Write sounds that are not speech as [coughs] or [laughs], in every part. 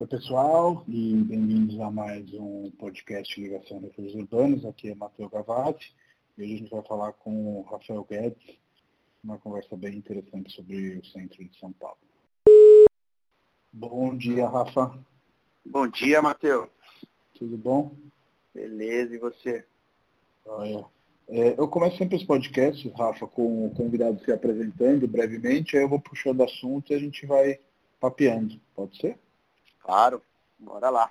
Oi, pessoal, e bem-vindos a mais um podcast Ligação Refúgios Urbanos. Aqui é Matheus Gavazzi e hoje a gente vai falar com o Rafael Guedes, uma conversa bem interessante sobre o centro de São Paulo. Bom dia, Rafa. Bom dia, Matheus. Tudo bom? Beleza, e você? Olha, é, eu começo sempre os podcasts, Rafa, com o convidado se apresentando brevemente, aí eu vou puxando assunto e a gente vai papeando. Pode ser? Claro, bora lá.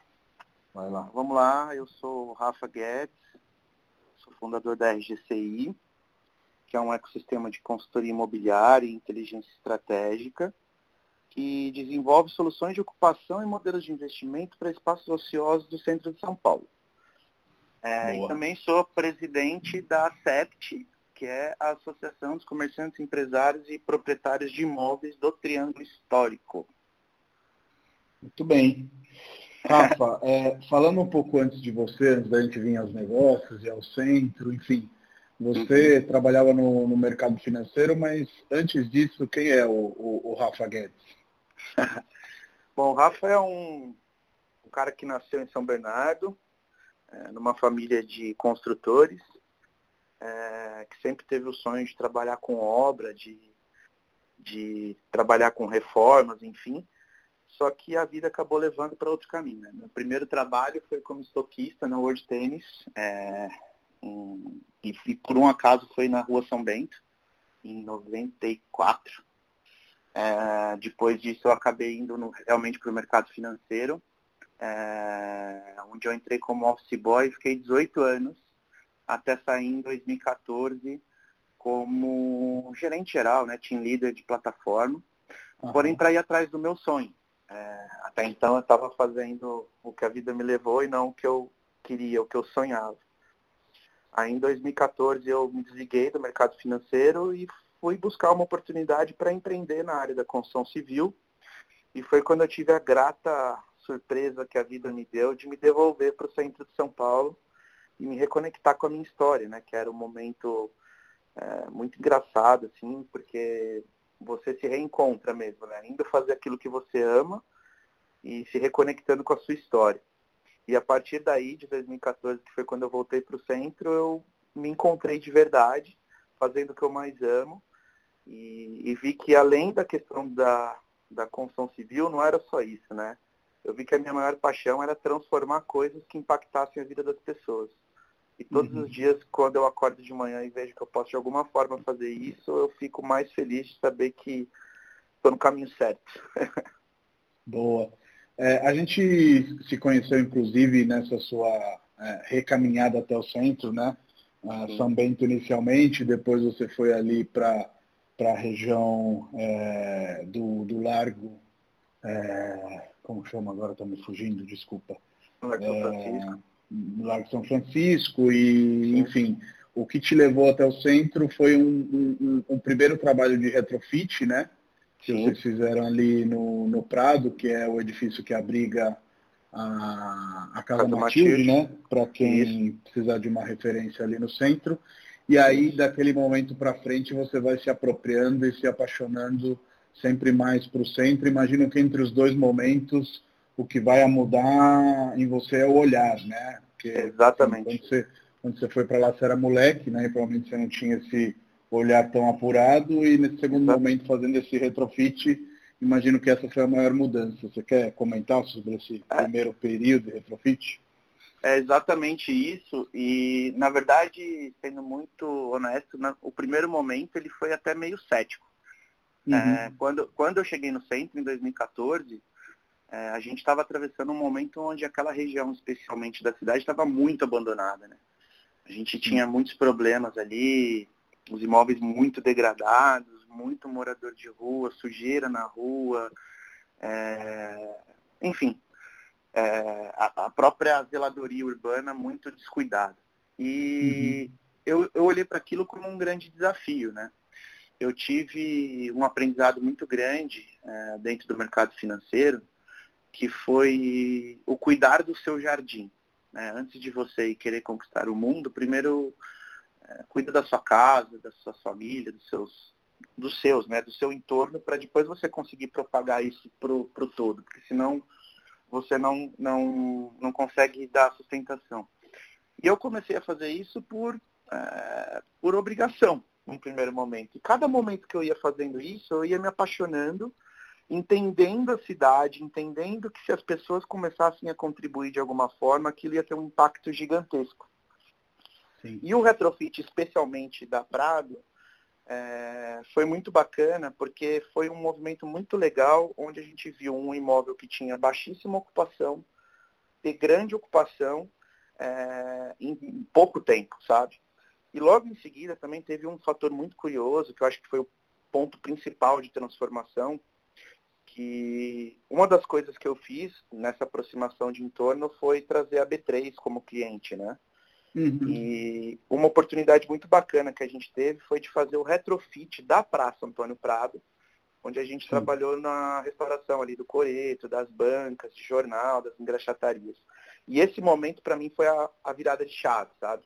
Vai lá. Vamos lá, eu sou o Rafa Guedes, sou fundador da RGCI, que é um ecossistema de consultoria imobiliária e inteligência estratégica, que desenvolve soluções de ocupação e modelos de investimento para espaços ociosos do centro de São Paulo. É, e também sou presidente da CEPT, que é a Associação dos Comerciantes, Empresários e Proprietários de Imóveis do Triângulo Histórico. Muito bem. Rafa, é, falando um pouco antes de você, antes da gente vir aos negócios e ao centro, enfim, você uhum. trabalhava no, no, mercado financeiro, mas antes disso, quem é o, o, o Rafa Guedes? [laughs] Bom, o Rafa é um, um, cara que nasceu em São Bernardo, é, numa família de construtores, é, que sempre teve o sonho de trabalhar com obra, de, de trabalhar com reformas, enfim só que a vida acabou levando para outro caminho. Né? Meu primeiro trabalho foi como estoquista na World Tennis, é, em, e, e, por um acaso foi na Rua São Bento, em 94. É, depois disso eu acabei indo no, realmente para o mercado financeiro, é, onde eu entrei como office boy, fiquei 18 anos, até sair em 2014 como gerente geral, né, team leader de plataforma, uhum. porém para ir atrás do meu sonho, é, até então eu estava fazendo o que a vida me levou e não o que eu queria, o que eu sonhava. Aí em 2014 eu me desliguei do mercado financeiro e fui buscar uma oportunidade para empreender na área da construção civil. E foi quando eu tive a grata surpresa que a vida me deu de me devolver para o centro de São Paulo e me reconectar com a minha história, né? Que era um momento é, muito engraçado, assim, porque você se reencontra mesmo, né? Indo fazer aquilo que você ama e se reconectando com a sua história. E a partir daí, de 2014, que foi quando eu voltei para o centro, eu me encontrei de verdade, fazendo o que eu mais amo. E, e, vi que além da questão da, da construção civil, não era só isso, né? Eu vi que a minha maior paixão era transformar coisas que impactassem a vida das pessoas. E todos uhum. os dias, quando eu acordo de manhã e vejo que eu posso de alguma forma fazer isso, eu fico mais feliz de saber que estou no caminho certo. [laughs] Boa. É, a gente se conheceu, inclusive, nessa sua é, recaminhada até o centro, né? São Bento inicialmente, depois você foi ali para a região é, do, do Largo, é, como chama agora, está me fugindo, desculpa. Largo São Francisco no Lago São Francisco e, enfim, o que te levou até o centro foi um, um, um primeiro trabalho de retrofit, né? Que Sim. vocês fizeram ali no, no Prado, que é o edifício que abriga a, a Casa, Casa Matilde, né? Para quem Isso. precisar de uma referência ali no centro. E aí, daquele momento para frente, você vai se apropriando e se apaixonando sempre mais para o centro. Imagino que entre os dois momentos o que vai mudar em você é o olhar, né? Porque, Exatamente. Assim, quando, você, quando você foi para lá, você era moleque, né? E provavelmente você não tinha esse olhar tão apurado e nesse segundo Exato. momento fazendo esse retrofit, imagino que essa foi a maior mudança. Você quer comentar sobre esse é. primeiro período de retrofit? É exatamente isso e na verdade, sendo muito honesto, o primeiro momento ele foi até meio cético. Uhum. É, quando, quando eu cheguei no centro em 2014, é, a gente estava atravessando um momento onde aquela região, especialmente da cidade, estava muito abandonada. Né? A gente tinha muitos problemas ali, os imóveis muito degradados, muito morador de rua, sujeira na rua, é, enfim, é, a, a, própria zeladoria urbana muito descuidada. E uhum. eu, eu olhei para aquilo como um grande desafio, né? Eu tive um aprendizado muito grande é, dentro do mercado financeiro, que foi o cuidar do seu jardim. Né? Antes de você querer conquistar o mundo, primeiro é, cuida da sua casa, da sua família, dos seus, dos seus, né? do seu entorno, para depois você conseguir propagar isso para o todo, porque senão você não, não, não consegue dar sustentação. E eu comecei a fazer isso por, é, por obrigação, no primeiro momento. E cada momento que eu ia fazendo isso, eu ia me apaixonando, entendendo a cidade, entendendo que se as pessoas começassem a contribuir de alguma forma, aquilo ia ter um impacto gigantesco. Sim. E o retrofit, especialmente da Prado, é, foi muito bacana porque foi um movimento muito legal, onde a gente viu um imóvel que tinha baixíssima ocupação, de grande ocupação é, em pouco tempo, sabe? E logo em seguida também teve um fator muito curioso, que eu acho que foi o ponto principal de transformação, que uma das coisas que eu fiz nessa aproximação de entorno foi trazer a B3 como cliente, né? Uhum. E uma oportunidade muito bacana que a gente teve foi de fazer o retrofit da Praça Antônio Prado, onde a gente Sim. trabalhou na restauração ali do coreto, das bancas, de jornal, das engraxatarias. E esse momento para mim foi a, a, virada de chave, sabe?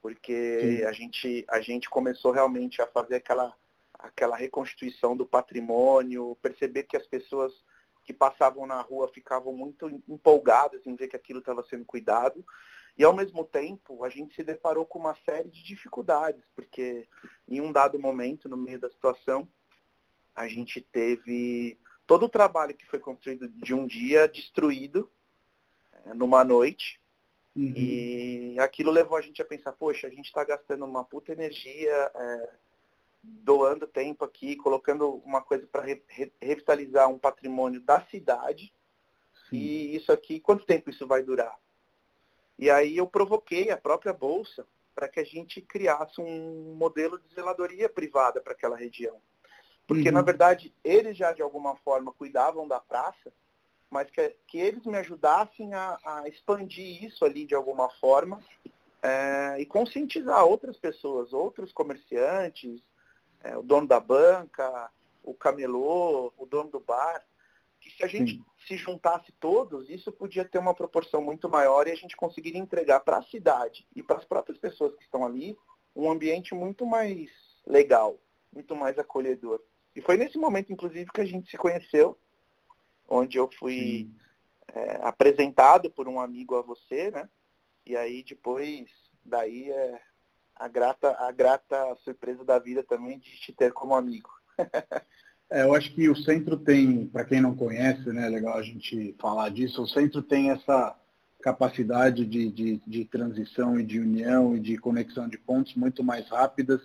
Porque a gente, a gente começou realmente a fazer aquela, aquela reconstituição do patrimônio, perceber que as pessoas que passavam na rua ficavam muito empolgadas em ver que aquilo estava sendo cuidado e, ao mesmo tempo, a gente se deparou com uma série de dificuldades, porque em um dado momento, no meio da situação, a gente teve todo o trabalho que foi construído de um dia destruído é, numa noite. Uhum. E aquilo levou a gente a pensar, poxa, a gente está gastando uma puta energia, é, doando tempo aqui, colocando uma coisa para re revitalizar um patrimônio da cidade. Sim. E isso aqui, quanto tempo isso vai durar? E aí eu provoquei a própria Bolsa para que a gente criasse um modelo de zeladoria privada para aquela região. Porque, uhum. na verdade, eles já de alguma forma cuidavam da praça, mas que, que eles me ajudassem a, a expandir isso ali de alguma forma é, e conscientizar outras pessoas, outros comerciantes, é, o dono da banca, o camelô, o dono do bar, que se a gente Sim. se juntasse todos, isso podia ter uma proporção muito maior e a gente conseguiria entregar para a cidade e para as próprias pessoas que estão ali um ambiente muito mais legal, muito mais acolhedor. E foi nesse momento, inclusive, que a gente se conheceu, onde eu fui é, apresentado por um amigo a você, né? E aí depois, daí é a grata, a grata surpresa da vida também de te ter como amigo. [laughs] É, eu acho que o centro tem, para quem não conhece, né, é legal a gente falar disso, o centro tem essa capacidade de, de, de transição e de união e de conexão de pontos muito mais rápidas.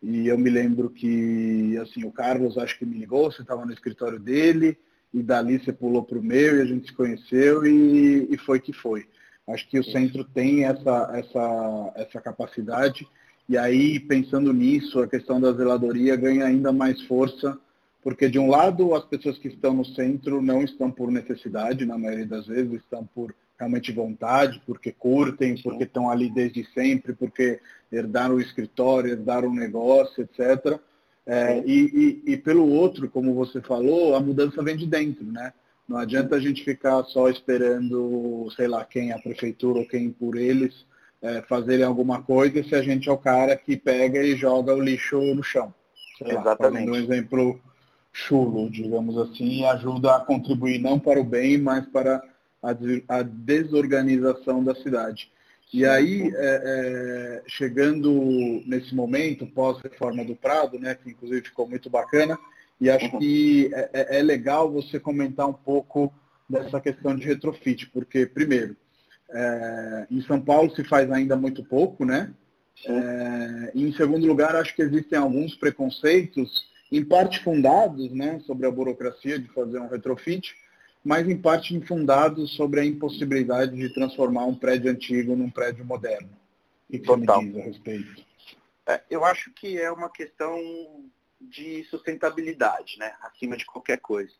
E eu me lembro que, assim, o Carlos acho que me ligou, você estava no escritório dele, e dali você pulou para o meu e a gente se conheceu e, e foi que foi. Acho que o centro tem essa, essa, essa capacidade. E aí, pensando nisso, a questão da zeladoria ganha ainda mais força porque, de um lado, as pessoas que estão no centro não estão por necessidade, na maioria das vezes, estão por realmente vontade, porque curtem, porque estão ali desde sempre, porque herdaram o escritório, herdaram o negócio, etc. É, e, e, e, pelo outro, como você falou, a mudança vem de dentro, né? Não adianta a gente ficar só esperando, sei lá, quem, a prefeitura ou quem por eles, é, fazerem alguma coisa se a gente é o cara que pega e joga o lixo no chão. Sei Exatamente. Lá, um exemplo chulo, digamos assim, e ajuda a contribuir não para o bem, mas para a, a desorganização da cidade. E aí, é, é, chegando nesse momento, pós-reforma do Prado, né, que inclusive ficou muito bacana, e acho uhum. que é, é, é, legal você comentar um pouco dessa questão de retrofit, porque, primeiro, é, em São Paulo se faz ainda muito pouco, né? É, e em segundo lugar, acho que existem alguns preconceitos em parte fundados né, sobre a burocracia de fazer um retrofit, mas em parte fundados sobre a impossibilidade de transformar um prédio antigo num prédio moderno. O que você me diz a respeito? É, eu acho que é uma questão de sustentabilidade, né, acima de qualquer coisa.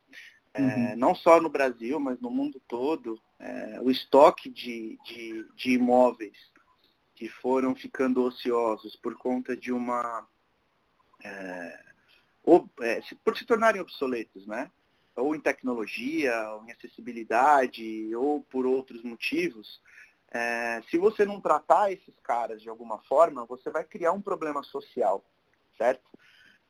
É, uhum. Não só no Brasil, mas no mundo todo, é, o estoque de, de, de imóveis que foram ficando ociosos por conta de uma é, ou, é, por se tornarem obsoletos, né? Ou em tecnologia, ou em acessibilidade, ou por outros motivos. É, se você não tratar esses caras de alguma forma, você vai criar um problema social, certo?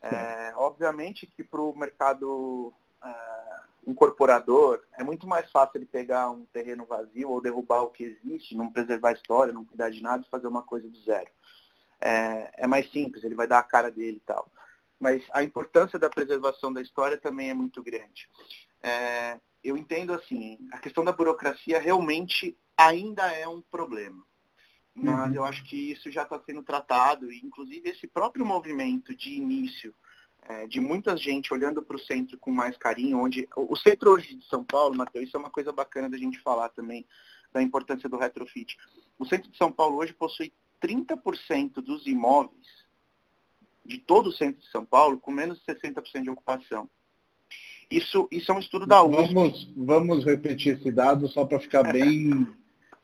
É, obviamente que para o mercado, é, incorporador, é muito mais fácil ele pegar um terreno vazio ou derrubar o que existe, não preservar a história, não cuidar de nada e fazer uma coisa do zero. É, é mais simples, ele vai dar a cara dele e tal. Mas a importância da preservação da história também é muito grande. É, eu entendo assim, a questão da burocracia realmente ainda é um problema. Mas uhum. eu acho que isso já está sendo tratado, e inclusive esse próprio movimento de início é, de muita gente olhando para o centro com mais carinho, onde o centro hoje de São Paulo, Matheus, isso é uma coisa bacana da gente falar também, da importância do retrofit. O centro de São Paulo hoje possui 30% dos imóveis de todo o centro de São Paulo com menos de 60% de ocupação. Isso, isso é um estudo da USP. Vamos, vamos repetir esse dado só para ficar [laughs] bem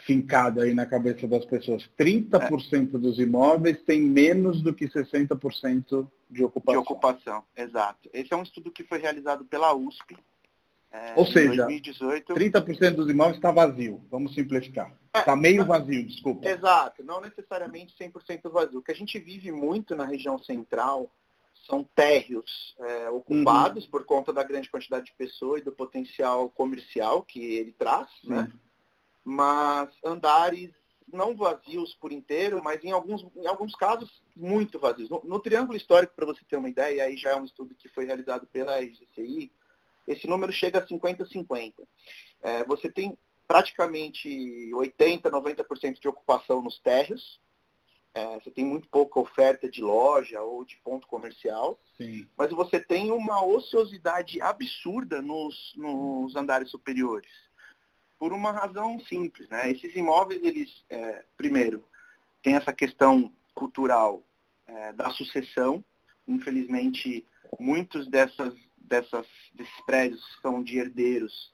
fincado aí na cabeça das pessoas. 30% é. dos imóveis têm menos do que 60% de ocupação. De ocupação, exato. Esse é um estudo que foi realizado pela USP. É, Ou seja, 2018. 30% dos imóveis está vazio, vamos simplificar. Está é, meio vazio, desculpa. Exato, não necessariamente 100% vazio. O que a gente vive muito na região central são térreos é, ocupados uhum. por conta da grande quantidade de pessoas e do potencial comercial que ele traz, né? Mas andares não vazios por inteiro, mas em alguns, em alguns casos muito vazios. No, no Triângulo Histórico, para você ter uma ideia, aí já é um estudo que foi realizado pela RGCI, esse número chega a 50-50. É, você tem praticamente 80%, 90% de ocupação nos térreos, é, você tem muito pouca oferta de loja ou de ponto comercial, Sim. mas você tem uma ociosidade absurda nos, nos andares superiores por uma razão simples. Né? Esses imóveis, eles, é, primeiro, tem essa questão cultural é, da sucessão. Infelizmente, muitos dessas, dessas, desses prédios são de herdeiros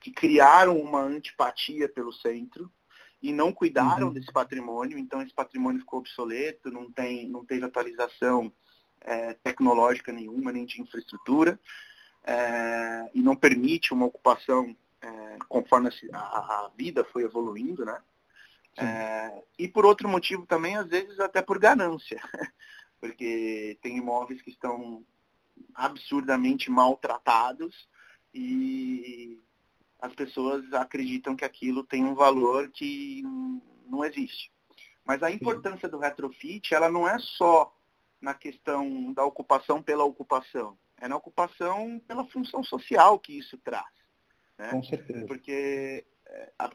que criaram uma antipatia pelo centro e não cuidaram uhum. desse patrimônio, então esse patrimônio ficou obsoleto, não, tem, não teve atualização é, tecnológica nenhuma, nem de infraestrutura, é, e não permite uma ocupação é, conforme a, a, vida foi evoluindo, né? É, e por outro motivo também, às vezes até por ganância, [laughs] porque tem imóveis que estão absurdamente maltratados e as pessoas acreditam que aquilo tem um valor que não existe. Mas a importância do retrofit, ela não é só na questão da ocupação pela ocupação, é na ocupação pela função social que isso traz. Né? Com certeza. Porque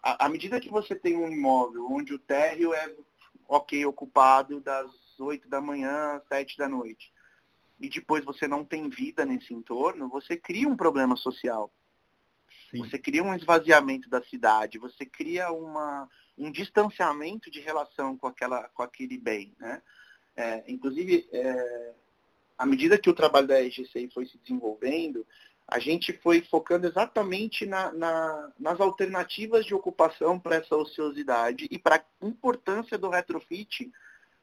à medida que você tem um imóvel onde o térreo é ok ocupado das 8 da manhã às 7 da noite, e depois você não tem vida nesse entorno, você cria um problema social. Sim. Você cria um esvaziamento da cidade, você cria uma, um distanciamento de relação com, aquela, com aquele bem. Né? É, inclusive, é, à medida que o trabalho da EGCI foi se desenvolvendo, a gente foi focando exatamente na, na, nas alternativas de ocupação para essa ociosidade e para a importância do retrofit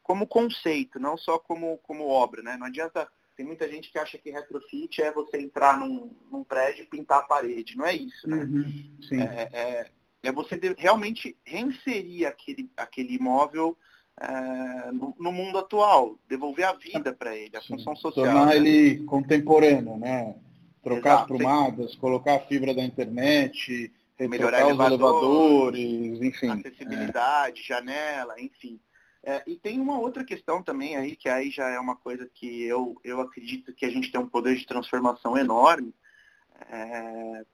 como conceito, não só como, como obra. Né? Não adianta, tem muita gente que acha que retrofit é você entrar num, num prédio e pintar a parede. Não é isso. Né? Uhum, é, é, é, você realmente reinserir aquele, aquele imóvel é, no, no, mundo atual, devolver a vida para ele, a Sim. função social. Tornar né? ele contemporâneo, né? Trocar Exato, as prumadas, colocar a fibra da internet, melhorar os elevadores, enfim. Acessibilidade, é. janela, enfim. É, e tem uma outra questão também aí, que aí já é uma coisa que eu, eu acredito que a gente tem um poder de transformação enorme. É,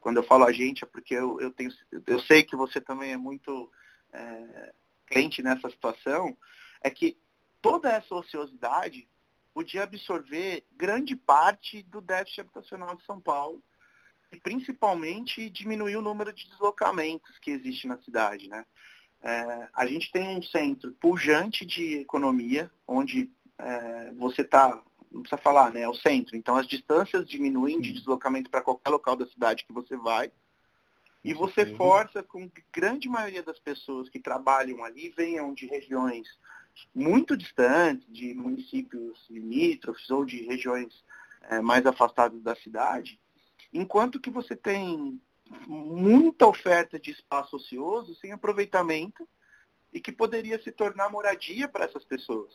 quando eu falo a gente é porque eu, eu, tenho, eu sei que você também é muito é, crente nessa situação, é que toda essa ociosidade podia absorver grande parte do déficit habitacional de São Paulo e principalmente diminuir o número de deslocamentos que existe na cidade. Né? É, a gente tem um centro pujante de economia, onde é, você está, não precisa falar, né? É o centro. Então as distâncias diminuem de deslocamento para qualquer local da cidade que você vai. E você força com que grande maioria das pessoas que trabalham ali venham de regiões muito distantes, de municípios limítrofes ou de regiões é, mais afastadas da cidade, enquanto que você tem muita oferta de espaço ocioso sem aproveitamento e que poderia se tornar moradia para essas pessoas.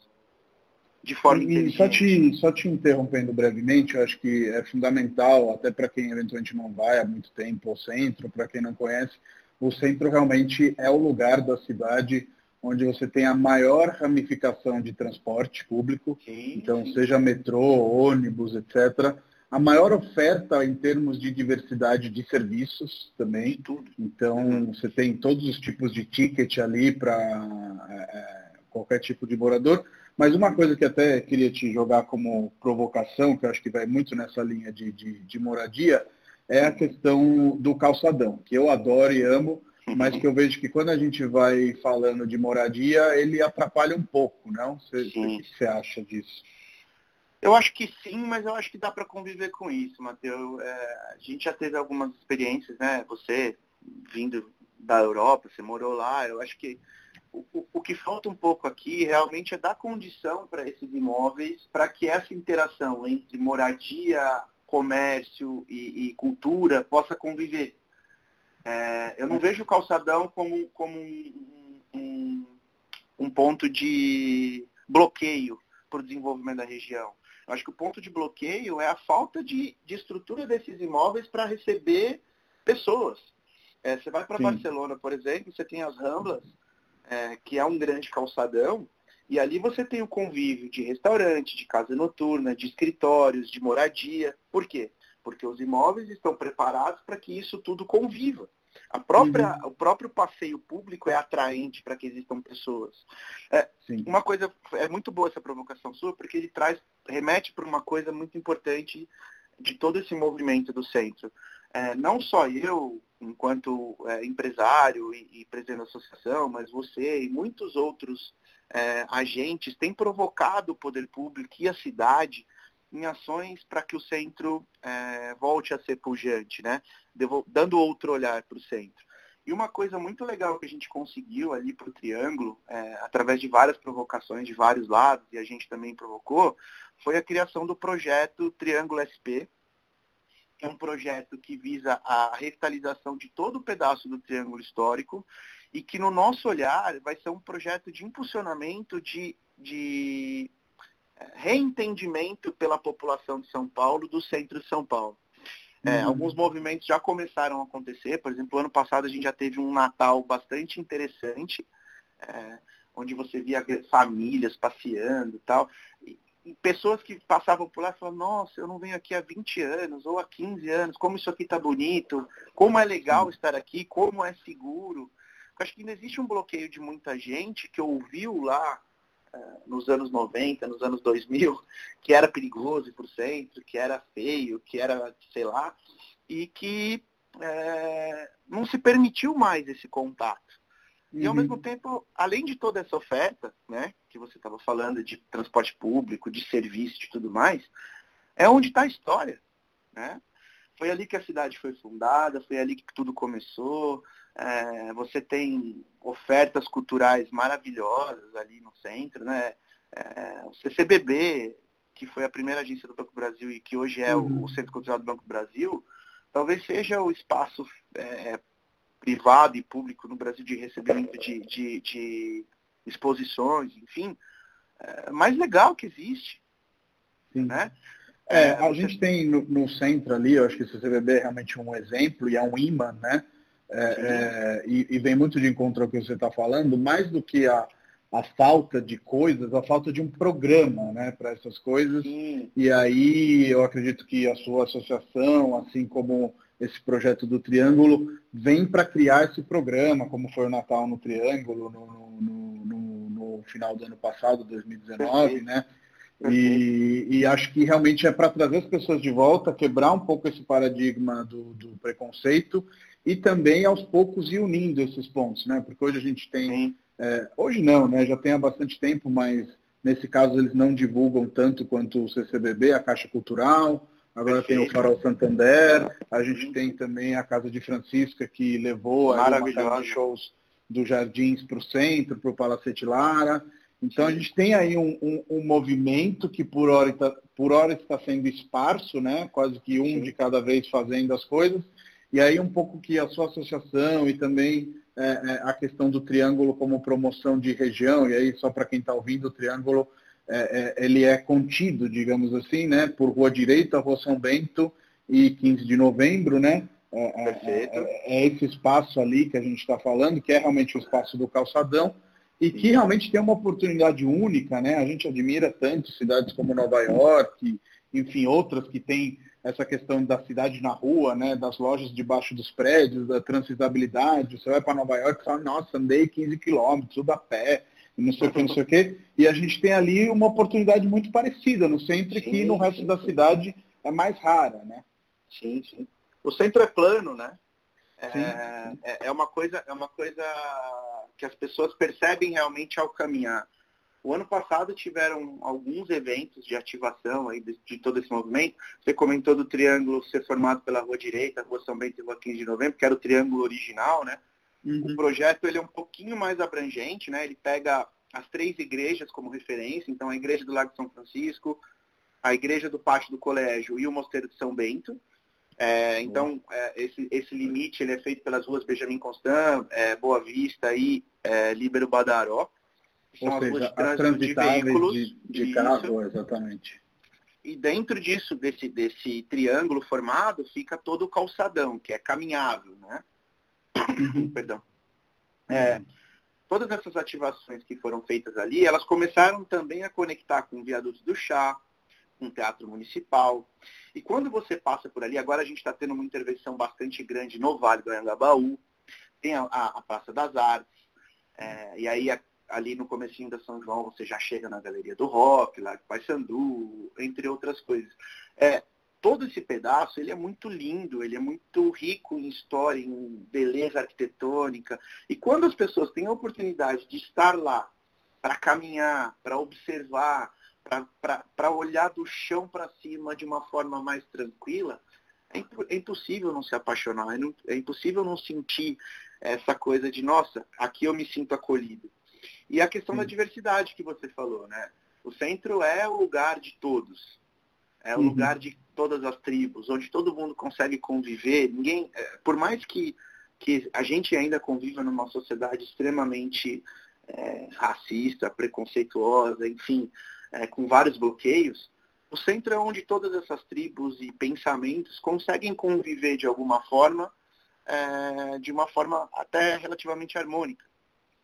de forma e. Só te, só te interrompendo brevemente, eu acho que é fundamental, até para quem eventualmente não vai há muito tempo ao centro, para quem não conhece, o centro realmente é o lugar da cidade onde você tem a maior ramificação de transporte público, sim, então sim. seja metrô, ônibus, etc. A maior oferta em termos de diversidade de serviços também. Tudo. Então uhum. você tem todos os tipos de ticket ali para é, é, qualquer tipo de morador. Mas uma coisa que até queria te jogar como provocação, que eu acho que vai muito nessa linha de, de, de moradia, é a questão do calçadão, que eu adoro e amo, mas que eu vejo que quando a gente vai falando de moradia, ele atrapalha um pouco, não? Você, o que você acha disso? Eu acho que sim, mas eu acho que dá para conviver com isso, Matheus. É, a gente já teve algumas experiências, né? Você vindo da Europa, você morou lá, eu acho que o, o que falta um pouco aqui realmente é dar condição para esses imóveis para que essa interação entre moradia, comércio e, e cultura possa conviver. É, eu não vejo o calçadão como, como um, um, um ponto de bloqueio para o desenvolvimento da região. Eu acho que o ponto de bloqueio é a falta de, de estrutura desses imóveis para receber pessoas. É, você vai para Barcelona, por exemplo, você tem as Ramblas, é, que é um grande calçadão, e ali você tem o convívio de restaurante, de casa noturna, de escritórios, de moradia. Por quê? Porque os imóveis estão preparados para que isso tudo conviva. A própria, uhum. O próprio passeio público é atraente para que existam pessoas. É, uma coisa, é muito boa essa provocação sua, porque ele traz, remete para uma coisa muito importante de todo esse movimento do centro. É, não só eu, enquanto é, empresário e, e, presidente da associação, mas você e muitos outros é, agentes têm provocado o poder público e a cidade em ações para que o centro é, volte a ser pujante, né? Devo, dando outro olhar para o centro. E uma coisa muito legal que a gente conseguiu ali para o Triângulo, é, através de várias provocações de vários lados, e a gente também provocou, foi a criação do projeto Triângulo SP, é um projeto que visa a revitalização de todo o pedaço do triângulo histórico e que, no nosso olhar, vai ser um projeto de impulsionamento de, de reentendimento pela população de São Paulo do centro de São Paulo. É, uhum. Alguns movimentos já começaram a acontecer, por exemplo, ano passado a gente já teve um Natal bastante interessante, é, onde você via famílias passeando e tal pessoas que passavam por lá falavam, nossa, eu não venho aqui há 20 anos ou há 15 anos, como isso aqui está bonito, como é legal Sim. estar aqui, como é seguro. Eu acho que ainda existe um bloqueio de muita gente que ouviu lá nos anos 90, nos anos 2000, que era perigoso o centro, que era feio, que era, sei lá, e que é, não se permitiu mais esse contato. E ao mesmo uhum. tempo, além de toda essa oferta, né, que você estava falando de transporte público, de serviço, de tudo mais, é onde está a história. Né? Foi ali que a cidade foi fundada, foi ali que tudo começou. É, você tem ofertas culturais maravilhosas ali no centro, né? É, o CCBB, que foi a primeira agência do Banco Brasil e que hoje é uhum. o Centro Cultural do Banco Brasil, talvez seja o espaço é, privado e público no Brasil de recebimento de, de, de exposições, enfim, é, mais legal que existe. Sim. Né? É, a gente tem no, no, centro ali, eu acho que o CCBB é realmente um exemplo e é um imã, né? É, é, e, e, vem muito de encontro ao que você está falando, mais do que a, a falta de coisas, a falta de um programa né, para essas coisas. Sim. E aí eu acredito que a sua associação, assim como esse projeto do Triângulo, vem para criar esse programa, como foi o Natal no Triângulo no, no, no, no final do ano passado, 2019, né? E, e, acho que realmente é para trazer as pessoas de volta, quebrar um pouco esse paradigma do, do, preconceito e também aos poucos ir unindo esses pontos, né? Porque hoje a gente tem, é, hoje não, né? Já tem há bastante tempo, mas nesse caso eles não divulgam tanto quanto o CCBB, a Caixa Cultural, Agora Perfeito. tem o Farol Santander, a gente tem também a Casa de Francisca, que levou a shows dos Jardins para o centro, para o Palacete Lara. Então a gente tem aí um, um, um, movimento que por hora, está, por hora está sendo esparso, né? quase que um Sim. de cada vez fazendo as coisas. E aí um pouco que a sua associação e também é, é, a questão do Triângulo como promoção de região, e aí só para quem está ouvindo, o Triângulo é, é, ele é contido, digamos assim, né, por Rua Direita, Rua São Bento e 15 de novembro, né? É, é, é, é esse espaço ali que a gente está falando, que é realmente o espaço do calçadão e que realmente tem uma oportunidade única, né? A gente admira tanto cidades como Nova York, enfim, outras que têm essa questão da cidade na rua, né? Das lojas debaixo dos prédios, da transitabilidade. Você vai para Nova York e fala, nossa, andei 15 quilômetros, tudo a pé, não sei o que, não sei o que. E a gente tem ali uma oportunidade muito parecida no centro, sim, que no resto sim, da cidade é mais rara, né? Sim, sim. O centro é plano, né? É, é, é, uma coisa, é uma coisa que as pessoas percebem realmente ao caminhar. O ano passado tiveram alguns eventos de ativação aí de, de, todo esse movimento. Você comentou do triângulo ser formado pela Rua Direita, Rua São Bento e Rua 15 de Novembro, que era o triângulo original, né? Uhum. O projeto ele é um pouquinho mais abrangente, né? Ele pega as três igrejas como referência, então a igreja do Lago São Francisco, a igreja do Pátio do Colégio e o Mosteiro de São Bento. É, então, é, esse, esse limite ele é feito pelas ruas Benjamin Constant, é, Boa Vista e é, Líbero Badaró. São Ou as ruas de trânsito de veículos. De, de carro, exatamente. E dentro disso, desse, desse triângulo formado, fica todo o calçadão, que é caminhável, né? Uhum. [coughs] Perdão. É, todas essas ativações que foram feitas ali, elas começaram também a conectar com o viaduto do chá, um teatro municipal. E quando você passa por ali, agora a gente está tendo uma intervenção bastante grande no Vale do Anhangabaú, tem a, a, a Praça das Artes, é, e aí a, ali no comecinho da São João você já chega na Galeria do Rock, lá Paysandu, entre outras coisas. É, todo esse pedaço ele é muito lindo, ele é muito rico em história, em beleza arquitetônica. E quando as pessoas têm a oportunidade de estar lá para caminhar, para observar, para olhar do chão para cima de uma forma mais tranquila, é, é impossível não se apaixonar, é, não, é impossível não sentir essa coisa de, nossa, aqui eu me sinto acolhido. E a questão Sim. da diversidade que você falou, né? O centro é o lugar de todos. É o uhum. lugar de todas as tribos, onde todo mundo consegue conviver. Ninguém, é, por mais que, que a gente ainda conviva numa sociedade extremamente é, racista, preconceituosa, enfim, é, com vários bloqueios, o centro é onde todas essas tribos e pensamentos conseguem conviver de alguma forma, é, de uma forma até relativamente harmônica.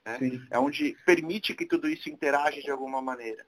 Né? É onde permite que tudo isso interaja de alguma maneira.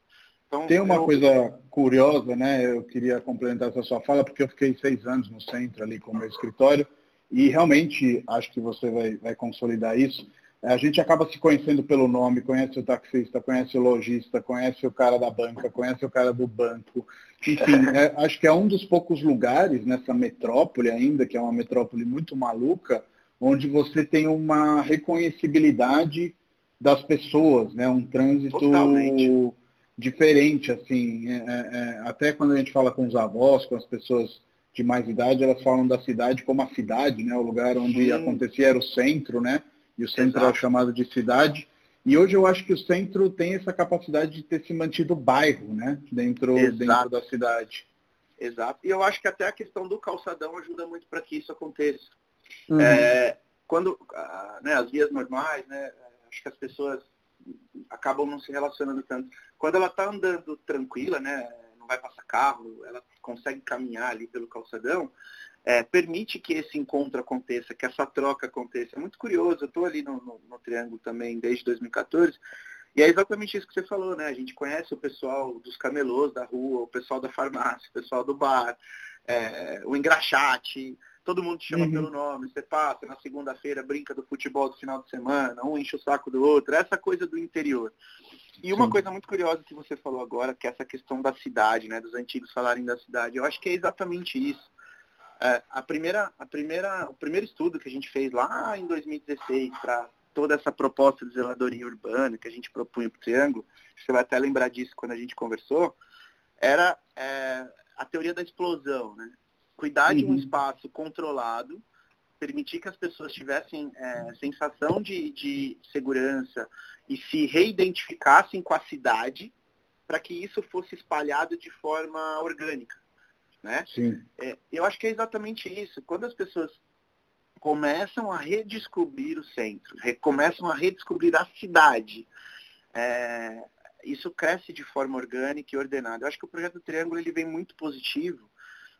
Então, Tem uma eu... coisa curiosa, né? Eu queria complementar essa sua fala, porque eu fiquei seis anos no centro ali com o meu escritório, e realmente acho que você vai, vai consolidar isso a gente acaba se conhecendo pelo nome, conhece o taxista, conhece o lojista, conhece o cara da banca, conhece o cara do banco. Enfim, [laughs] é, acho que é um dos poucos lugares nessa metrópole ainda, que é uma metrópole muito maluca, onde você tem uma reconhecibilidade das pessoas, né? um trânsito Totalmente. diferente. assim. É, é, é, até quando a gente fala com os avós, com as pessoas de mais idade, elas falam da cidade como a cidade, né? o lugar onde Sim. acontecia era o centro, né? e o centro Exato. é chamado de cidade. E hoje eu acho que o centro tem essa capacidade de ter se mantido bairro, né? Dentro, dentro da cidade. Exato. E eu acho que até a questão do calçadão ajuda muito para que isso aconteça. Uhum. É, quando ah, né, as vias normais, né, acho que as pessoas acabam não se relacionando tanto. Quando ela está andando tranquila, né, não vai passar carro, ela consegue caminhar ali pelo calçadão, é, permite que esse encontro aconteça, que essa troca aconteça. É muito curioso, eu estou ali no, no, no, Triângulo também desde 2014, e é exatamente isso que você falou, né? A gente conhece o pessoal dos camelôs da rua, o pessoal da farmácia, o pessoal do bar, é, o engraxate, todo mundo te chama uhum. pelo nome, você passa na segunda-feira, brinca do futebol do final de semana, um enche o saco do outro, essa coisa do interior. E uma Sim. coisa muito curiosa que você falou agora, que é essa questão da cidade, né? Dos antigos falarem da cidade. Eu acho que é exatamente isso. É, a primeira, a primeira, o primeiro estudo que a gente fez lá em 2016 para toda essa proposta de zeladoria urbana que a gente propunha para o Triângulo, você vai até lembrar disso quando a gente conversou, era é, a teoria da explosão, né? Cuidar uhum. de um uhum. espaço controlado, permitir que as pessoas tivessem é, sensação de, de segurança e se reidentificassem com a cidade para que isso fosse espalhado de forma orgânica. Né? Sim. É, eu acho que é exatamente isso. Quando as pessoas começam a redescobrir o centro, começam a redescobrir a cidade, é, isso cresce de forma orgânica e ordenada. Eu acho que o projeto Triângulo ele vem muito positivo,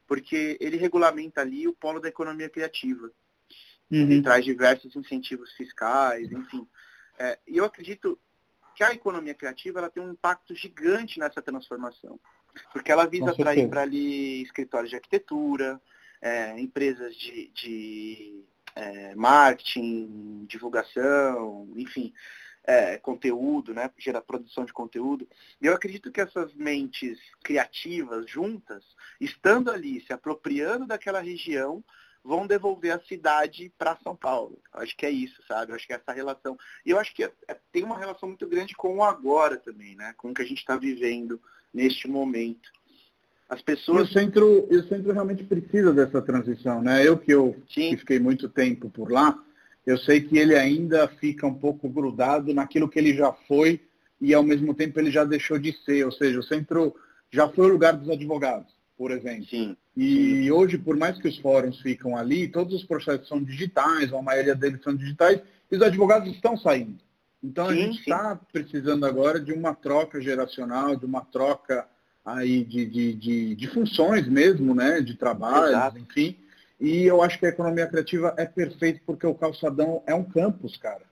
porque ele regulamenta ali o polo da economia criativa. Uhum. Ele traz diversos incentivos fiscais, enfim. É, e eu acredito que a economia criativa ela tem um impacto gigante nessa transformação, porque ela visa atrair para ali escritórios de arquitetura, é, empresas de, de é, marketing, divulgação, enfim, é, conteúdo, né, gera produção de conteúdo. E eu acredito que essas mentes criativas juntas, estando ali, se apropriando daquela região, vão devolver a cidade para São Paulo. Eu acho que é isso, sabe? Eu acho que é essa relação. E eu acho que é, é, tem uma relação muito grande com o agora também, né? Com o que a gente está vivendo neste momento. As pessoas. E o centro, o centro realmente precisa dessa transição, né? Eu que eu que fiquei muito tempo por lá, eu sei que ele ainda fica um pouco grudado naquilo que ele já foi e ao mesmo tempo ele já deixou de ser. Ou seja, o centro já foi o lugar dos advogados, por exemplo. Sim. E hoje, por mais que os fóruns ficam ali, todos os processos são digitais, ou a maioria deles são digitais, e os advogados estão saindo. Então sim, a gente está precisando agora de uma troca geracional, de uma troca aí de, de, de, de funções mesmo, né? De trabalho, enfim. E eu acho que a economia criativa é perfeita porque o calçadão é um campus, cara.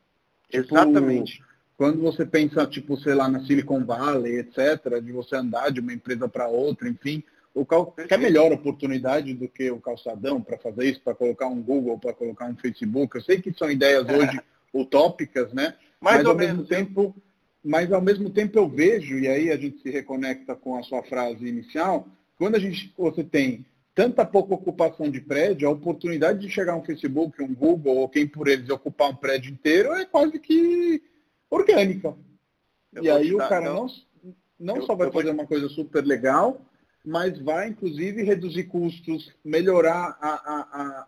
Tipo, Exatamente. Quando você pensa, tipo, sei lá, na Silicon Valley, etc., de você andar de uma empresa para outra, enfim, o cal... quer melhor oportunidade do que o calçadão para fazer isso, para colocar um Google, para colocar um Facebook. Eu sei que são ideias hoje utópicas, né? Mais mas ao menos, mesmo tempo, mas ao mesmo tempo eu vejo, e aí a gente se reconecta com a sua frase inicial, quando a gente, você tem tanta pouca ocupação de prédio, a oportunidade de chegar um Facebook, um Google, ou quem por eles ocupar um prédio inteiro é quase que orgânica. Eu e aí o cara não, não eu, só vai fazer vou... uma coisa super legal, mas vai inclusive reduzir custos, melhorar a, a,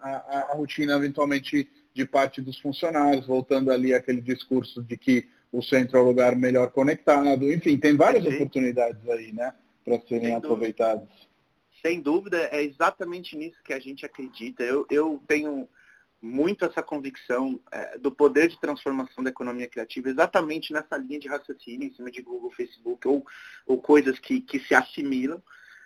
a, a, rotina eventualmente de parte dos funcionários, voltando ali aquele discurso de que o centro é o lugar melhor conectado, enfim, tem várias Sim. oportunidades aí, né, para serem aproveitadas. Sem dúvida, é exatamente nisso que a gente acredita. Eu, eu tenho muito essa convicção é, do poder de transformação da economia criativa, exatamente nessa linha de raciocínio, em cima de Google, Facebook, ou, ou coisas que, que se assimilam.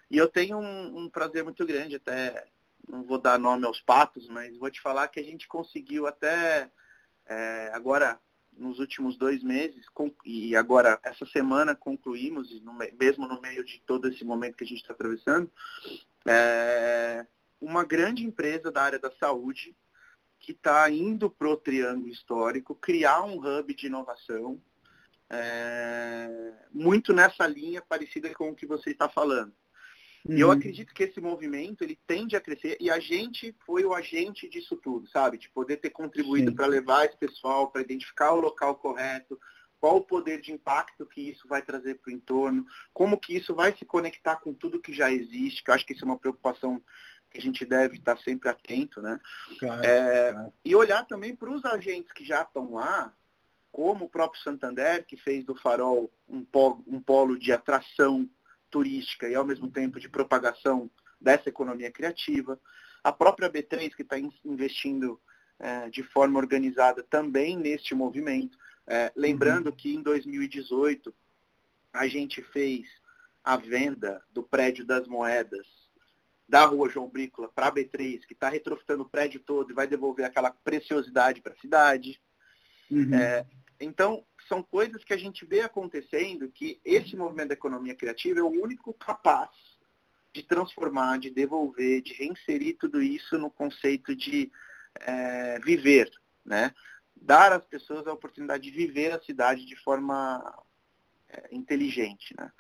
E eu tenho um, um prazer muito grande, até não vou dar nome aos patos, mas vou te falar que a gente conseguiu até é, agora nos últimos dois meses, e agora essa semana concluímos, mesmo no meio de todo esse momento que a gente está atravessando, é uma grande empresa da área da saúde que está indo para o Triângulo Histórico criar um hub de inovação é, muito nessa linha parecida com o que você está falando. Uhum. E eu uhum. acredito que esse movimento ele tende a crescer e a gente foi o agente disso tudo, sabe? De poder ter contribuído para levar esse pessoal, para identificar o local correto, qual o poder de impacto que isso vai trazer para o entorno, como que isso vai se conectar com tudo que já existe, que eu acho que isso é uma preocupação que a gente deve estar sempre atento, né? Claro, é, claro. E olhar também para os agentes que já estão lá, como o próprio Santander, que fez do Farol um polo, um polo de atração turística e ao mesmo tempo de propagação dessa economia criativa. A própria B3, que está investindo é, de forma organizada também neste movimento. É, lembrando uhum. que em 2018 a gente fez a venda do prédio das moedas da rua João Brícola para a B3, que está retrofitando o prédio todo e vai devolver aquela preciosidade para a cidade. Uhum. É, então, são coisas que a gente vê acontecendo que esse movimento da economia criativa é o único capaz de transformar, de devolver, de reinserir tudo isso no conceito de é, viver, né? Dar às pessoas a oportunidade de viver a cidade de forma é, inteligente, né?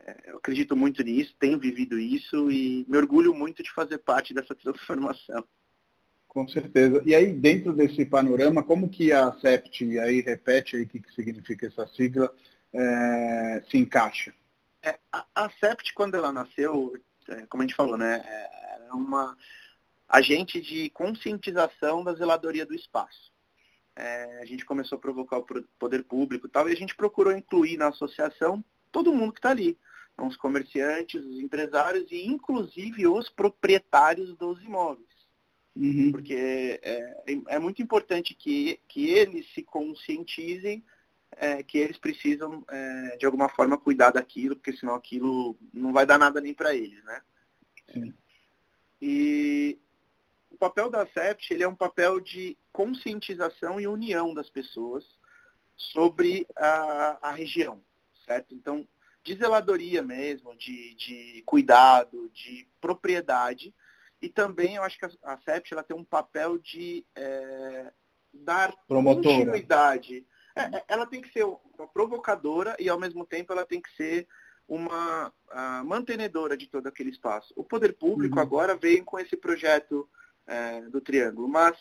É, eu acredito muito nisso, tenho vivido isso e me orgulho muito de fazer parte dessa [laughs] transformação. Com certeza. E aí, dentro desse panorama, como que a CEPT, aí repete aí o que, que significa essa sigla, é, se encaixa? É, a, a CEPT, quando ela nasceu, é, como a gente falou, né, é uma agente de conscientização da zeladoria do espaço. É, a gente começou a provocar o poder público e tal, e a gente procurou incluir na associação todo mundo que está ali. Então, os comerciantes, os empresários e inclusive os proprietários dos imóveis. Uhum. Porque é, é, é, muito importante que, que eles se conscientizem é, que eles precisam, é, de alguma forma, cuidar daquilo, porque senão aquilo não vai dar nada nem para eles, né? Sim. E o papel da SEPT ele é um papel de conscientização e união das pessoas sobre a, a região, certo? Então, de zeladoria mesmo, de, de cuidado, de propriedade, e também eu acho que a, a SEPT ela tem um papel de é, dar Promotora. continuidade. É, é, ela tem que ser uma provocadora e ao mesmo tempo ela tem que ser uma mantenedora de todo aquele espaço. O poder público uhum. agora veio com esse projeto é, do Triângulo, mas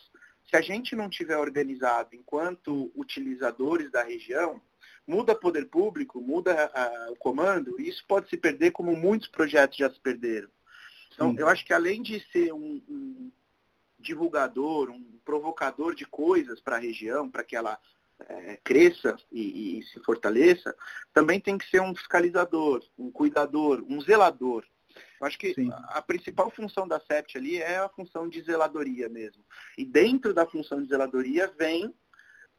se a gente não tiver organizado enquanto utilizadores da região, muda poder público, muda o comando, e isso pode se perder como muitos projetos já se perderam. Então, Sim. eu acho que além de ser um, um divulgador, um provocador de coisas para a região, para que ela é, cresça e, e, se fortaleça, também tem que ser um fiscalizador, um cuidador, um zelador. Eu acho que a, a principal função da SEPT ali é a função de zeladoria mesmo. E dentro da função de zeladoria vem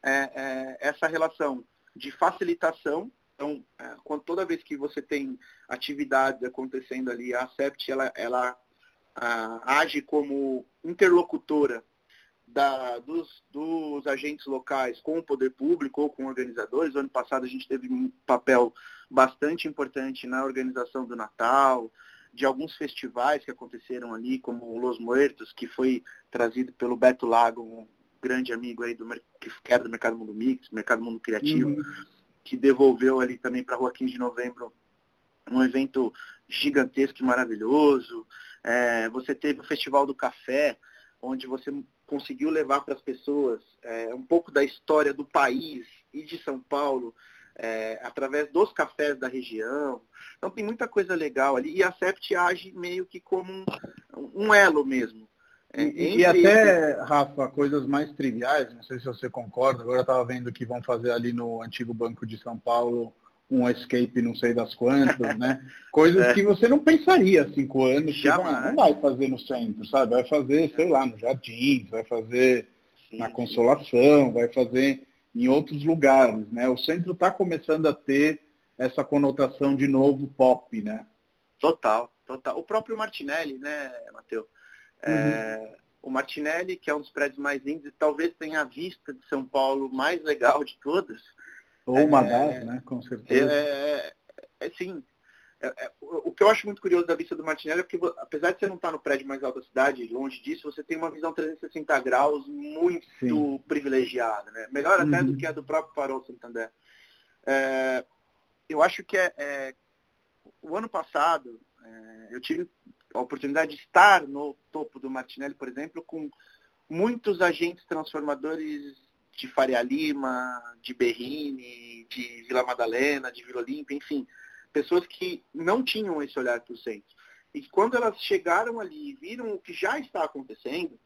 é, é, essa relação de facilitação. Então, é, quando, toda vez que você tem atividades acontecendo ali, a SEPT ela, ela a, age como interlocutora da, dos, dos, agentes locais com o poder público ou com organizadores. ano passado a gente teve um papel bastante importante na organização do Natal, de alguns festivais que aconteceram ali, como o Los Muertos, que foi trazido pelo Beto Lago, um grande amigo aí do que era do Mercado Mundo Mix, Mercado Mundo Criativo, uhum. Que devolveu ali também para a Rua 15 de Novembro um evento gigantesco e maravilhoso. É, você teve o Festival do Café, onde você conseguiu levar para as pessoas é, um pouco da história do país e de São Paulo, é, através dos cafés da região. Então tem muita coisa legal ali. E a CEPT age meio que como um, um elo mesmo. É, e, e, até. Rafa, coisas mais triviais, não sei se você concorda, agora eu estava vendo que vão fazer ali no antigo Banco de São Paulo um escape não sei das quantas, né? [laughs] Coisas é. que você não pensaria há cinco anos que vai, não vai fazer no centro, sabe? Vai fazer, sei lá, no jardim, vai fazer sim, na Consolação, vai fazer em outros lugares, né? O centro está começando a ter essa conotação de novo pop, né? Total, total. O próprio Martinelli, né, Matheus? É, uhum. É, o Martinelli, que é um dos prédios mais lindos e talvez tenha a vista de São Paulo mais legal de todas, ou uma é, das, né? Com certeza. É, é, é sim. É, é, o que eu acho muito curioso da vista do Martinelli é que, apesar de você não estar no prédio mais alto da cidade, longe disso, você tem uma visão 360 graus muito sim. privilegiada, né? Melhor até uhum. do que a do próprio Farol Santander. É, eu acho que é, o ano passado eu tive a oportunidade de estar no topo do Martinelli, por exemplo, com muitos agentes transformadores de Faria Lima, de Berrini, de Vila Madalena, de Vila Olímpia, enfim, pessoas que não tinham esse olhar para o centro. E quando elas chegaram ali e viram o que já está acontecendo,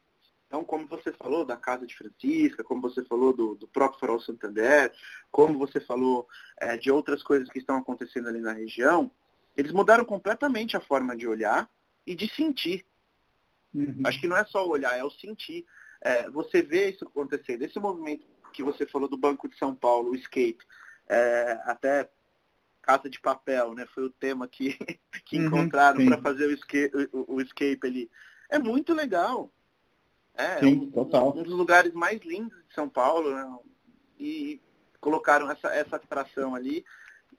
então, como você falou da Casa de Francisca, como você falou do, do próprio Farol Santander, como você falou é, de outras coisas que estão acontecendo ali na região, eles mudaram completamente a forma de olhar e de sentir. Uhum. Acho que não é só olhar, é o sentir é, você vê isso acontecendo. Esse movimento que você falou do Banco de São Paulo, o Escape, é, até Casa de Papel, né? Foi o tema que, [laughs] que uhum, encontraram para fazer o escape, o, o escape ali. É muito legal. É, sim, um, total. um dos lugares mais lindos de São Paulo, né? E colocaram essa, essa atração ali,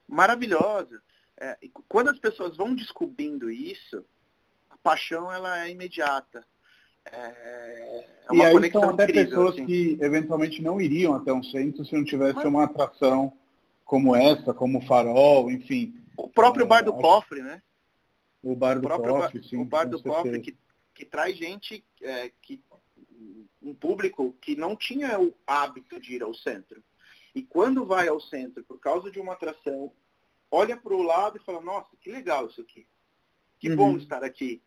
maravilhosa. É, quando as pessoas vão descobrindo isso, paixão ela é imediata. É, é e aí são até incrível, pessoas assim. que eventualmente não iriam até um centro se não tivesse Mas... uma atração como essa, como o farol, enfim. O próprio é, bar do cofre, né? O bar do cofre, bar, sim. O bar do cofre que, que traz gente, é, que, um público que não tinha o hábito de ir ao centro. E quando vai ao centro por causa de uma atração, olha para o lado e fala, nossa, que legal isso aqui. Que uhum. bom estar aqui.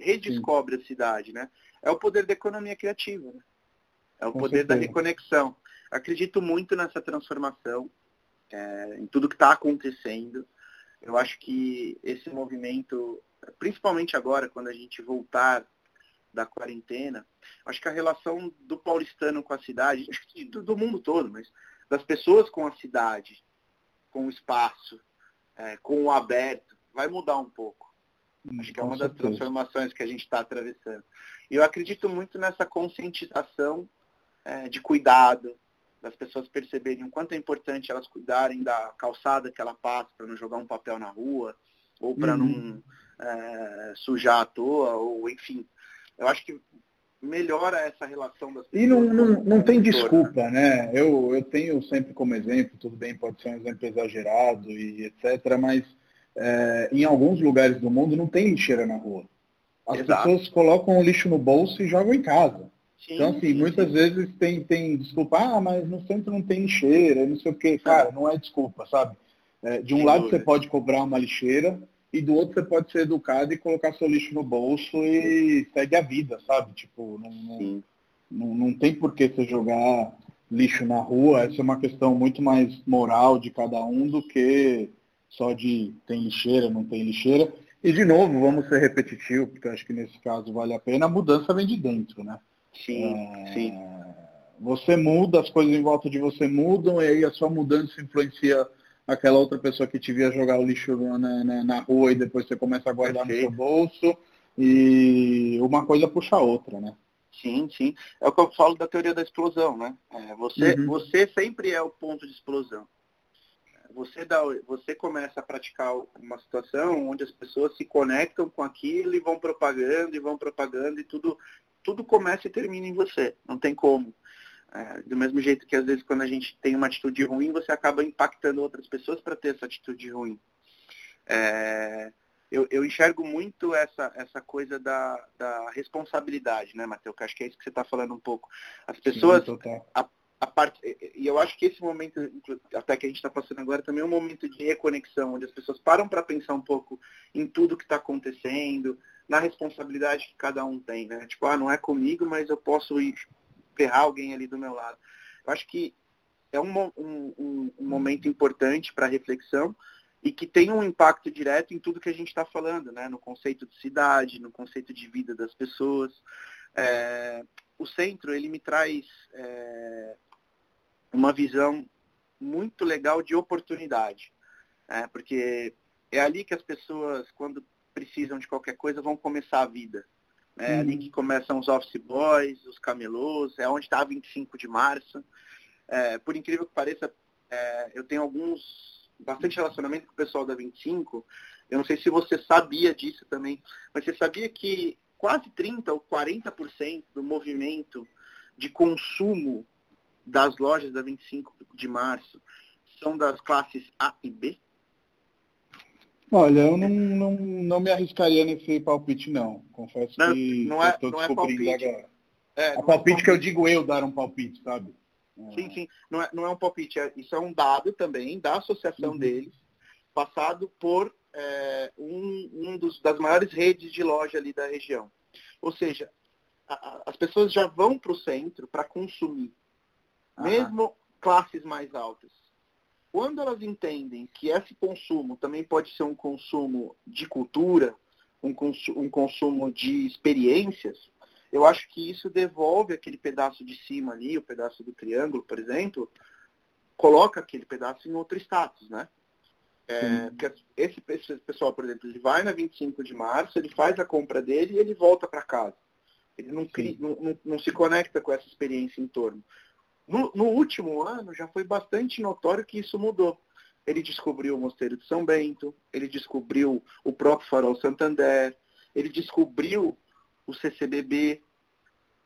Redescobre Sim. a cidade, né? é o poder da economia criativa. Né? É o Com poder certeza. da reconexão. Acredito muito nessa transformação, é, em tudo que está acontecendo. Eu acho que esse movimento, principalmente agora, quando a gente voltar da quarentena, acho que a relação do paulistano com a cidade, acho que do, do mundo todo, mas das pessoas com a cidade, com o espaço, é, com o aberto, vai mudar um pouco. Hum, acho que é uma das transformações que a gente está atravessando. E eu acredito muito nessa conscientização é, de cuidado, das pessoas perceberem o quanto é importante elas cuidarem da calçada que ela passa para não jogar um papel na rua, ou para uhum. não é, sujar à toa, ou enfim. Eu acho que melhora essa relação das pessoas. E não, não, não tem desculpa, né? Eu, eu tenho sempre como exemplo, tudo bem, pode ser um exemplo exagerado e etc., mas é, em alguns lugares do mundo não tem lixeira na rua. As Exato. pessoas colocam o lixo no bolso e jogam em casa. Sim, então, assim, sim, muitas sim. vezes tem, tem desculpa, ah, mas no centro não tem lixeira, não sei o quê. Cara, não é desculpa, sabe? É, de um Sem lado dúvida. você pode cobrar uma lixeira e do outro você pode ser educado e colocar seu lixo no bolso e segue a vida, sabe? Tipo, não, não, não, não tem por que você jogar lixo na rua, essa é uma questão muito mais moral de cada um do que só de tem lixeira, não tem lixeira. E de novo, vamos ser repetitivo, porque acho que nesse caso vale a pena, a mudança vem de dentro, né? Sim, é, sim. Você muda, as coisas em volta de você mudam, e aí a sua mudança influencia aquela outra pessoa que te via jogar o lixo na, na, na rua e depois você começa a guardar no seu bolso, e uma coisa puxa a outra, né? Sim, sim. É o que eu falo da teoria da explosão, né? É, você, uhum. você sempre é o ponto de explosão. Você, dá, você começa a praticar uma situação onde as pessoas se conectam com aquilo e vão propagando e vão propagando e tudo tudo começa e termina em você, não tem como. É, do mesmo jeito que às vezes quando a gente tem uma atitude ruim, você acaba impactando outras pessoas para ter essa atitude ruim. É, eu, eu, enxergo muito essa, essa coisa da, da responsabilidade, né, Matheus? Que acho que é isso que você está falando um pouco. As pessoas, Sim, a, a parte, e eu acho que esse momento, até que a gente está passando agora, também é um momento de reconexão, onde as pessoas param para pensar um pouco em tudo que está acontecendo, na responsabilidade que cada um tem, né? Tipo, ah, não é comigo, mas eu posso ir ferrar alguém ali do meu lado. Eu acho que é um, um, um momento importante para reflexão e que tem um impacto direto em tudo que a gente está falando, né? No conceito de cidade, no conceito de vida das pessoas. É, o centro, ele me traz é, uma visão muito legal de oportunidade, né? porque é ali que as pessoas, quando precisam de qualquer coisa vão começar a vida. É uhum. ali que começam os office boys, os camelôs, é onde está 25 de março. É, por incrível que pareça, é, eu tenho alguns bastante relacionamento com o pessoal da 25. Eu não sei se você sabia disso também, mas você sabia que quase 30 ou 40% do movimento de consumo das lojas da 25 de março são das classes A e B? Olha, eu não, não, não me arriscaria nesse palpite, não. Confesso não, que não é, estou descobrindo é agora. É, a palpite é que eu digo eu dar um palpite, sabe? Sim, sim. Não é, não é um palpite, é, isso é um dado também da associação uhum. deles, passado por é, um, um dos, das maiores redes de loja ali da região. Ou seja, a, a, as pessoas já vão para o centro para consumir, uhum. mesmo classes mais altas. Quando elas entendem que esse consumo também pode ser um consumo de cultura, um, consumo, um consumo de experiências, eu acho que isso devolve aquele pedaço de cima ali, o pedaço do triângulo, por exemplo, coloca aquele pedaço em outro status, né? É, porque esse, esse, pessoal, por exemplo, ele vai na 25 de março, ele faz a compra dele e ele volta para casa. Ele não, cria, não, não, não, se conecta com essa experiência em torno. No, no, último ano já foi bastante notório que isso mudou. Ele descobriu o Mosteiro de São Bento, ele descobriu o próprio Farol Santander, ele descobriu o CCBB,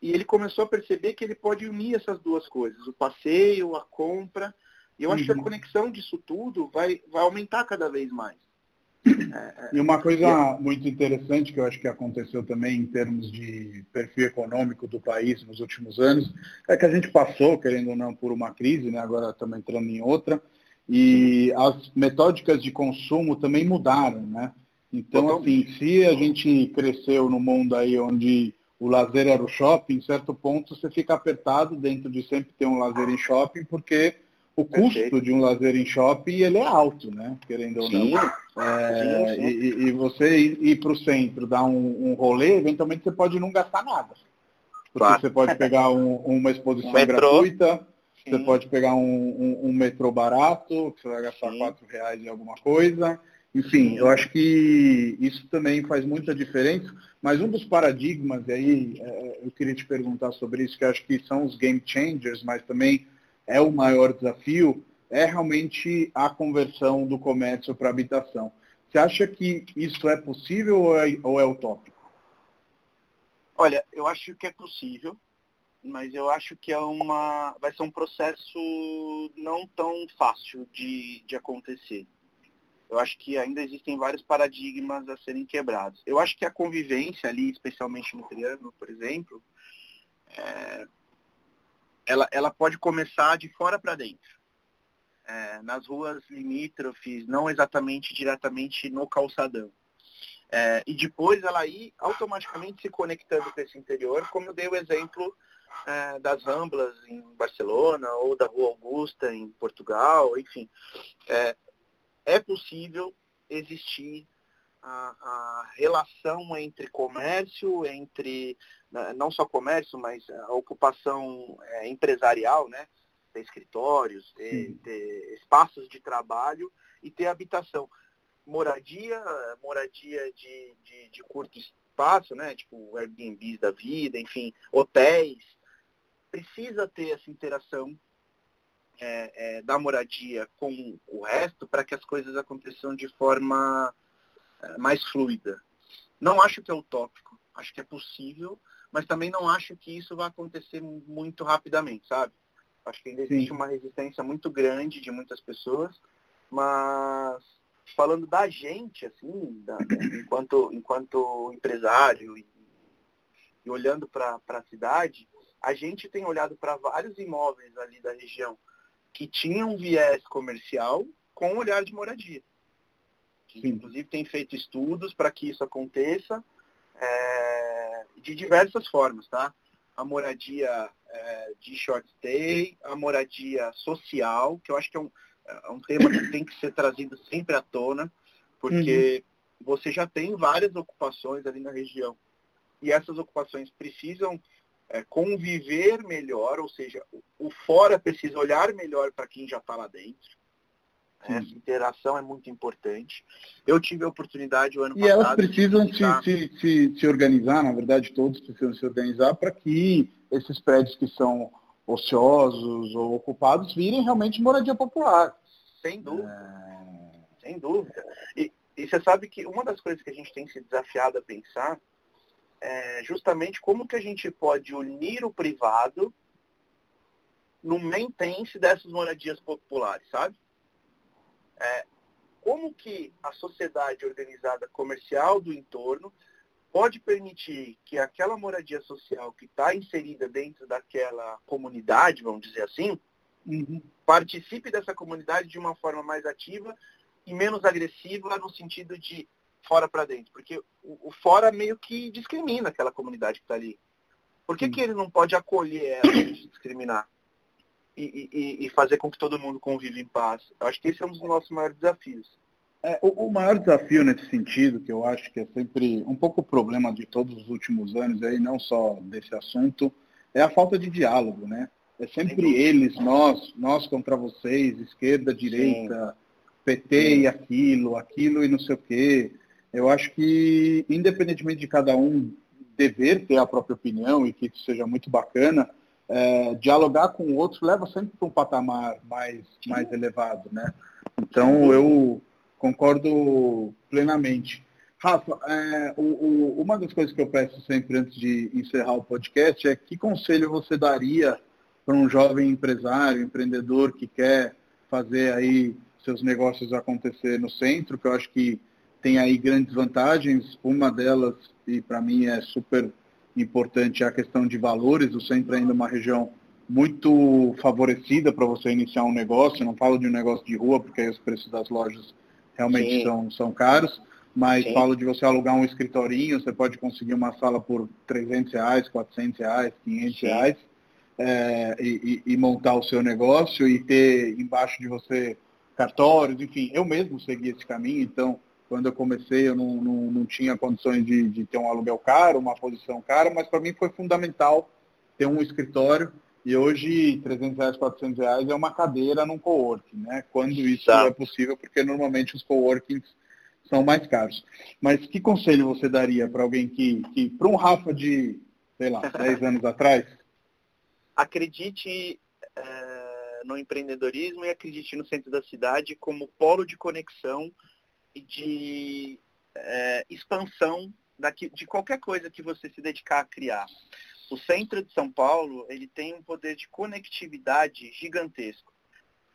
e ele começou a perceber que ele pode unir essas duas coisas, o passeio, a compra, e eu acho que a uhum. conexão disso tudo vai, vai aumentar cada vez mais. E uma coisa muito interessante que eu acho que aconteceu também em termos de perfil econômico do país nos últimos anos, é que a gente passou, querendo ou não, por uma crise, né? agora estamos entrando em outra, e as metódicas de consumo também mudaram. Né? Então, assim, se a gente cresceu no mundo aí onde o lazer era o shopping, em certo ponto você fica apertado dentro de sempre ter um lazer em shopping, porque o custo Perfeito. de um lazer em shopping ele é alto, né? Querendo ou não. É, sim, sim. E, e, você ir, para o centro, dar um, um rolê, eventualmente você pode não gastar nada. Porque claro. você pode pegar um, uma exposição um gratuita, sim. você pode pegar um, metrô barato, que você vai gastar quatro reais em alguma coisa. Enfim, eu acho que isso também faz muita diferença, mas um dos paradigmas, e aí é, eu queria te perguntar sobre isso, que acho que são os game changers, mas também é o maior desafio, é realmente a conversão do comércio para habitação. Você acha que isso é possível ou é, ou é utópico? Olha, eu acho que é possível, mas eu acho que é uma, vai ser um processo não tão fácil de, de acontecer. Eu acho que ainda existem vários paradigmas a serem quebrados. Eu acho que a convivência ali, especialmente no Triângulo, por exemplo, é, ela, ela pode começar de fora para dentro. É, nas ruas limítrofes, não exatamente diretamente no calçadão. É, e depois ela ir automaticamente se conectando com esse interior, como eu dei o exemplo é, das Ramblas em Barcelona ou da Rua Augusta em Portugal, enfim. É, é possível existir a, a, relação entre comércio, entre não só comércio, mas a ocupação é, empresarial, né? Ter escritórios, ter, ter, espaços de trabalho e ter habitação. Moradia, moradia de, de, de curto espaço, né? Tipo Airbnb da vida, enfim, hotéis. Precisa ter essa interação é, é, da moradia com o resto para que as coisas aconteçam de forma é, mais fluida. Não acho que é utópico, acho que é possível, mas também não acho que isso vai acontecer muito rapidamente, sabe? Acho que ainda existe Sim. uma resistência muito grande de muitas pessoas, mas falando da gente, assim, da, enquanto, enquanto empresário e, e olhando para a cidade, a gente tem olhado para vários imóveis ali da região que tinham um viés comercial com um olhar de moradia. Que, inclusive tem feito estudos para que isso aconteça é, de diversas formas, tá? A moradia é, de short stay, a moradia social, que eu acho que é um, é um tema que tem que ser trazido sempre à tona, porque uhum. você já tem várias ocupações ali na região. E essas ocupações precisam é, conviver melhor, ou seja, o, fora precisa olhar melhor para quem já está lá dentro. Essa interação é muito importante. Eu tive a oportunidade o ano e passado. E elas precisam se, se, se, se, organizar, na verdade, todos precisam se organizar para que esses prédios que são ociosos ou ocupados virem realmente moradia popular. Sem dúvida. É... Sem dúvida. E, e você sabe que uma das coisas que a gente tem se desafiado a pensar é, justamente como que a gente pode unir o privado no maintenance dessas moradias populares, sabe? É, como que a sociedade organizada comercial do entorno pode permitir que aquela moradia social que está inserida dentro daquela comunidade, vamos dizer assim, uhum. participe dessa comunidade de uma forma mais ativa e menos agressiva no sentido de fora para dentro, porque o, o, fora meio que discrimina aquela comunidade que está ali. Por que, que ele não pode acolher ela e discriminar? E, e, e, fazer com que todo mundo conviva em paz? Eu acho que esse é um dos nossos maiores desafios. É, o, o, maior desafio nesse sentido, que eu acho que é sempre um pouco o problema de todos os últimos anos, aí, não só desse assunto, é a falta de diálogo, né? É sempre eles, nós, nós contra vocês, esquerda, direita, Sim. PT Sim. e aquilo, aquilo e não sei o quê. Eu acho que, independentemente de cada um dever ter a própria opinião e que isso seja muito bacana, é, dialogar com o outro leva sempre para um patamar mais, mais elevado, né? Então, eu concordo plenamente. Rafa, é, o, o, uma das coisas que eu peço sempre antes de encerrar o podcast é que conselho você daria para um jovem empresário, empreendedor que quer fazer aí seus negócios acontecer no centro, que eu acho que tem aí grandes vantagens. Uma delas, e para mim é super importante, é a questão de valores. O centro é ainda uma região muito favorecida para você iniciar um negócio. Eu não falo de um negócio de rua, porque aí os preços das lojas realmente são, são caros, mas Sim. falo de você alugar um escritorinho, você pode conseguir uma sala por 300 reais, 400 reais, 500 Sim. reais. é, e, e, montar o seu negócio e ter embaixo de você cartórios, enfim, eu mesmo segui esse caminho, então quando eu comecei eu não, não, não tinha condições de, de, ter um aluguel caro, uma posição cara, mas para mim foi fundamental ter um escritório e hoje 300 reais, 400 reais é uma cadeira num coworking, né? Quando isso é possível, porque normalmente os coworkings são mais caros. Mas que conselho você daria para alguém que, que para um Rafa de, sei lá, [laughs] 10 anos atrás? Acredite é, no empreendedorismo e acredite no centro da cidade como polo de conexão de é, expansão daqui, de qualquer coisa que você se dedicar a criar o centro de São Paulo ele tem um poder de conectividade gigantesco.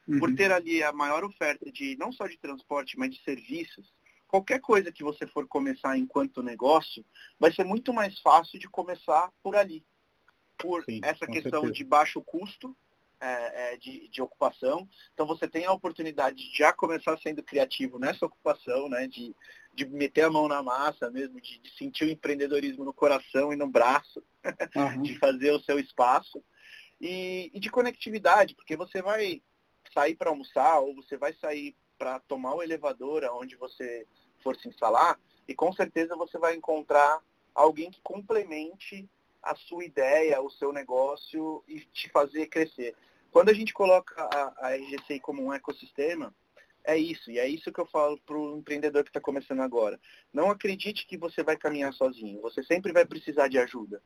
Uhum. Por ter ali a maior oferta de não só de transporte, mas de serviços, qualquer coisa que você for começar enquanto negócio, vai ser muito mais fácil de começar por ali. Por Sim, essa questão certeza. de baixo custo é, é, de, de, ocupação. Então você tem a oportunidade de já começar sendo criativo nessa ocupação, né? De, de meter a mão na massa mesmo, de, de sentir o empreendedorismo no coração e no braço, uhum. [laughs] de fazer o seu espaço. E, e de conectividade, porque você vai sair para almoçar ou você vai sair para tomar o elevador aonde você for se instalar e com certeza você vai encontrar alguém que complemente a sua ideia, o seu negócio e te fazer crescer. Quando a gente coloca a, a RGCI como um ecossistema, é isso, e é isso que eu falo para o empreendedor que está começando agora. Não acredite que você vai caminhar sozinho, você sempre vai precisar de ajuda.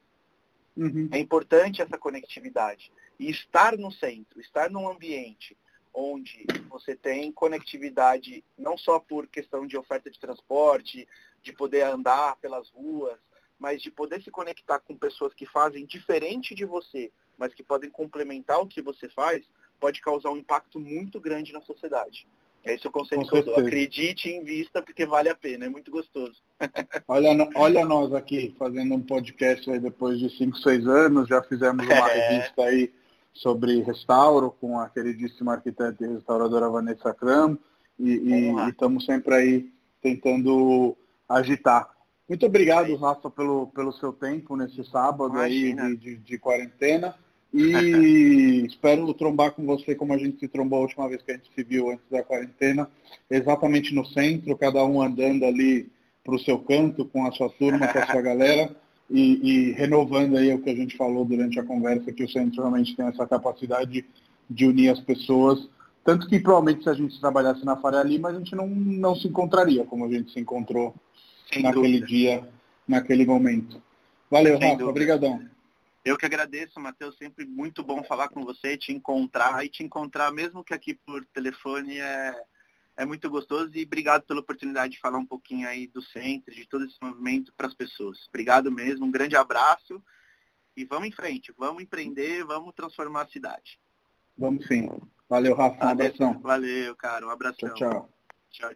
Uhum. É importante essa conectividade. E estar no centro, estar num ambiente onde você tem conectividade não só por questão de oferta de transporte, de poder andar pelas ruas, mas de poder se conectar com pessoas que fazem diferente de você, mas que podem complementar o que você faz, pode causar um impacto muito grande na sociedade. É esse o conselho que eu dou. Acredite e invista porque vale a pena, é muito gostoso. [laughs] olha, olha nós aqui fazendo um podcast aí depois de 5, 6 anos, já fizemos uma é. [laughs] revista aí sobre restauro com a queridíssima arquiteta e restauradora Vanessa Cram e, estamos sempre aí tentando agitar. Muito obrigado, é Rafa, pelo, pelo seu tempo nesse sábado Imagina. aí de, de, de quarentena. E [laughs] espero trombar com você como a gente se trombou a última vez que a gente se viu antes da quarentena, exatamente no centro, cada um andando ali para o seu canto, com a sua turma, com a sua galera, e, e, renovando aí o que a gente falou durante a conversa, que o centro realmente tem essa capacidade de unir as pessoas, tanto que provavelmente se a gente trabalhasse na Faria Lima, a gente não, não se encontraria como a gente se encontrou Sem naquele dúvida. dia, naquele momento. Valeu, Sem Rafa, obrigadão. Eu que agradeço, Matheus, sempre muito bom falar com você, te encontrar e te encontrar mesmo que aqui por telefone é, é muito gostoso e obrigado pela oportunidade de falar um pouquinho aí do centro, de todo esse movimento para as pessoas. Obrigado mesmo, um grande abraço e vamos em frente, vamos empreender, vamos transformar a cidade. Vamos sim. Valeu, Rafa, um abração. Valeu, cara, um abração. Tchau, tchau. Tchau, tchau.